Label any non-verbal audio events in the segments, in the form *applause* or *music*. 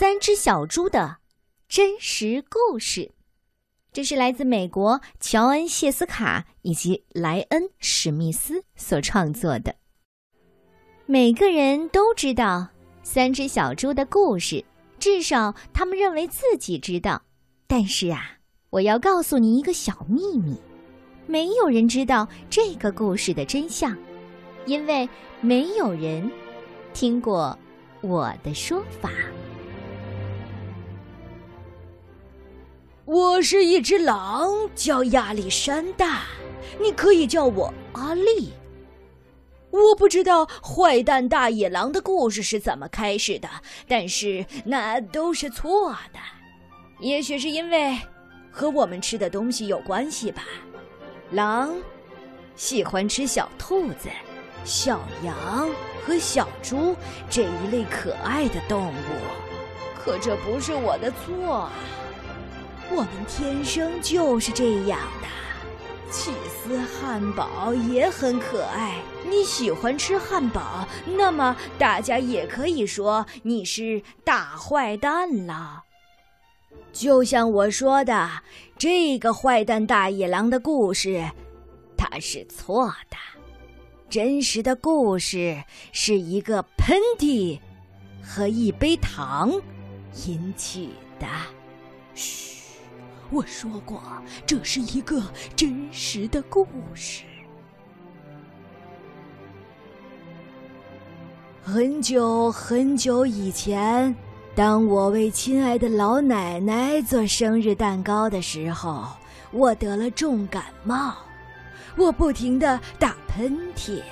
三只小猪的真实故事，这是来自美国乔恩·谢斯卡以及莱恩·史密斯所创作的。每个人都知道三只小猪的故事，至少他们认为自己知道。但是啊，我要告诉你一个小秘密：没有人知道这个故事的真相，因为没有人听过我的说法。我是一只狼，叫亚历山大，你可以叫我阿丽。我不知道坏蛋大野狼的故事是怎么开始的，但是那都是错的。也许是因为和我们吃的东西有关系吧。狼喜欢吃小兔子、小羊和小猪这一类可爱的动物，可这不是我的错啊。我们天生就是这样的。起司汉堡也很可爱。你喜欢吃汉堡，那么大家也可以说你是大坏蛋了。就像我说的，这个坏蛋大野狼的故事，它是错的。真实的故事是一个喷嚏和一杯糖引起的。嘘。我说过，这是一个真实的故事。很久很久以前，当我为亲爱的老奶奶做生日蛋糕的时候，我得了重感冒，我不停的打喷嚏。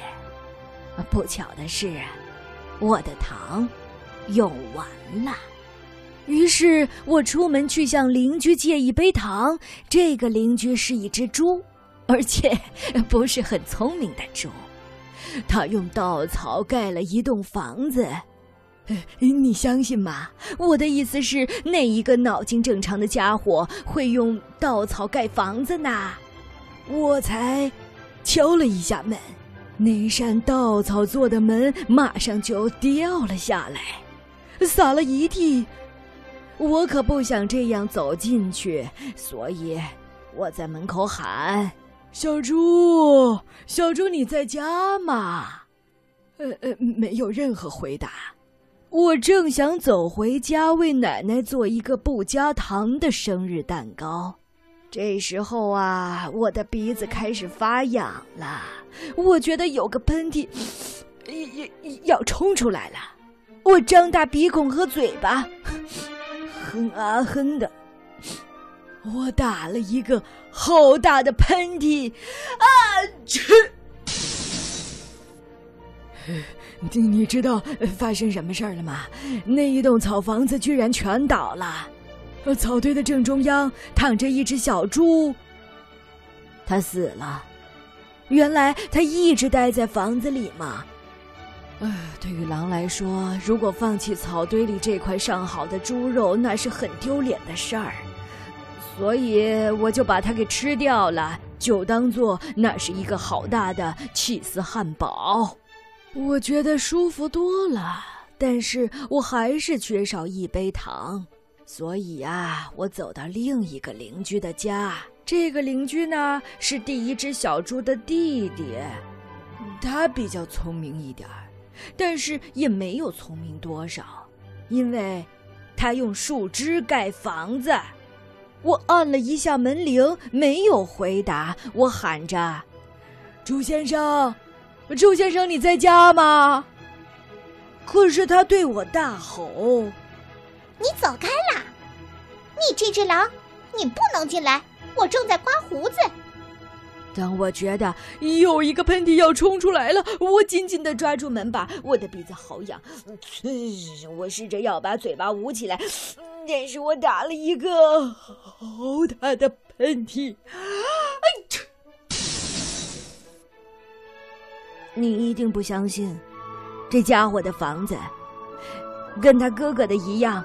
不巧的是，我的糖用完了。于是我出门去向邻居借一杯糖。这个邻居是一只猪，而且不是很聪明的猪。他用稻草盖了一栋房子，你相信吗？我的意思是，哪一个脑筋正常的家伙会用稻草盖房子呢？我才敲了一下门，那扇稻草做的门马上就掉了下来，洒了一地。我可不想这样走进去，所以我在门口喊：“小猪，小猪，你在家吗？”呃呃，没有任何回答。我正想走回家为奶奶做一个不加糖的生日蛋糕，这时候啊，我的鼻子开始发痒了，我觉得有个喷嚏要要冲出来了。我张大鼻孔和嘴巴。哼啊哼的，我打了一个好大的喷嚏，啊！去！你 *laughs* 你知道发生什么事儿了吗？那一栋草房子居然全倒了，草堆的正中央躺着一只小猪，它死了。原来它一直待在房子里嘛。唉，对于狼来说，如果放弃草堆里这块上好的猪肉，那是很丢脸的事儿。所以我就把它给吃掉了，就当做那是一个好大的起司汉堡。我觉得舒服多了，但是我还是缺少一杯糖。所以啊，我走到另一个邻居的家。这个邻居呢，是第一只小猪的弟弟，他比较聪明一点儿。但是也没有聪明多少，因为，他用树枝盖房子。我按了一下门铃，没有回答。我喊着：“朱先生，朱先生，你在家吗？”可是他对我大吼：“你走开啦！你这只狼，你不能进来！我正在刮胡子。”当我觉得有一个喷嚏要冲出来了，我紧紧的抓住门把，我的鼻子好痒。我试着要把嘴巴捂起来，但是我打了一个好大的喷嚏。你一定不相信，这家伙的房子跟他哥哥的一样，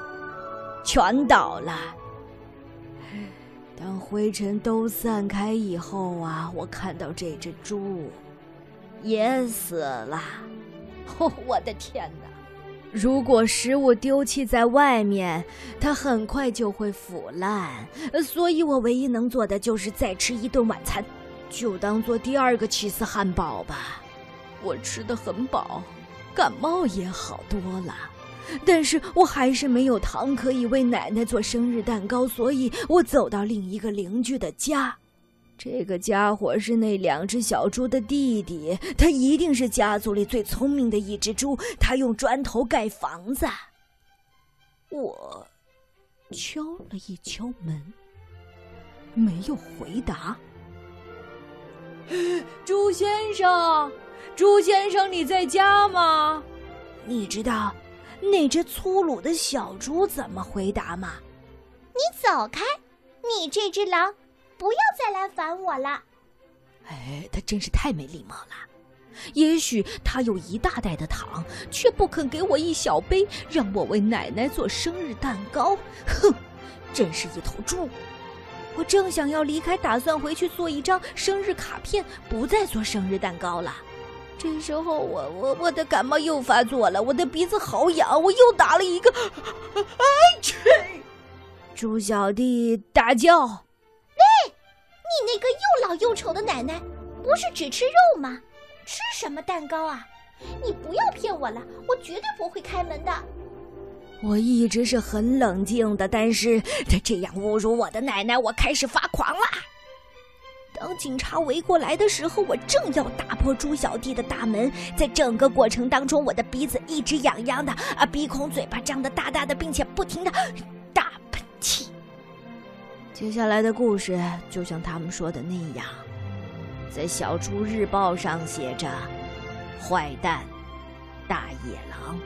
全倒了。当灰尘都散开以后啊，我看到这只猪也死了。*laughs* 哦，我的天哪！如果食物丢弃在外面，它很快就会腐烂。所以我唯一能做的就是再吃一顿晚餐，就当做第二个起司汉堡吧。我吃的很饱，感冒也好多了，但是我还是没有糖可以为奶奶做生日蛋糕，所以我走到另一个邻居的家。这个家伙是那两只小猪的弟弟，他一定是家族里最聪明的一只猪。他用砖头盖房子。我敲了一敲门，没有回答。*gasps* 猪先生，猪先生，你在家吗？你知道那只粗鲁的小猪怎么回答嘛？你走开，你这只狼！不要再来烦我了！哎，他真是太没礼貌了。也许他有一大袋的糖，却不肯给我一小杯，让我为奶奶做生日蛋糕。哼，真是一头猪！我正想要离开，打算回去做一张生日卡片，不再做生日蛋糕了。这时候，我我我的感冒又发作了，我的鼻子好痒，我又打了一个。哎去！猪小弟大叫。喂你那个又老又丑的奶奶，不是只吃肉吗？吃什么蛋糕啊？你不要骗我了，我绝对不会开门的。我一直是很冷静的，但是他这样侮辱我的奶奶，我开始发狂了。当警察围过来的时候，我正要打破猪小弟的大门，在整个过程当中，我的鼻子一直痒痒的，啊，鼻孔、嘴巴张得大大的，并且不停的大喷嚏。接下来的故事就像他们说的那样，在《小猪日报》上写着“坏蛋大野狼”。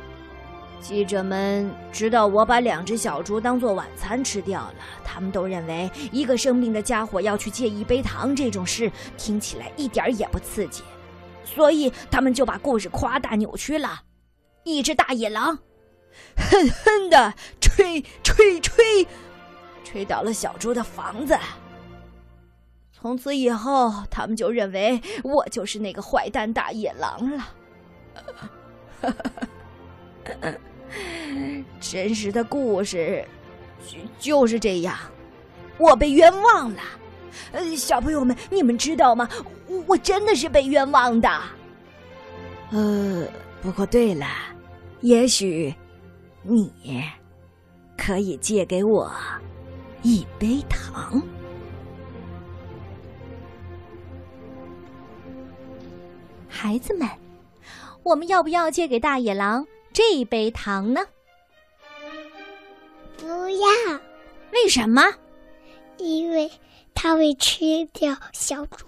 记者们知道我把两只小猪当做晚餐吃掉了，他们都认为一个生病的家伙要去借一杯糖这种事听起来一点也不刺激，所以他们就把故事夸大扭曲了。一只大野狼狠狠的吹吹吹。吹倒了小猪的房子。从此以后，他们就认为我就是那个坏蛋大野狼了。*laughs* *laughs* 真实的故事就是这样，我被冤枉了。呃，小朋友们，你们知道吗？我真的是被冤枉的。呃，不过对了，也许你可以借给我。一杯糖，孩子们，我们要不要借给大野狼这一杯糖呢？不要，为什么？因为它会吃掉小猪。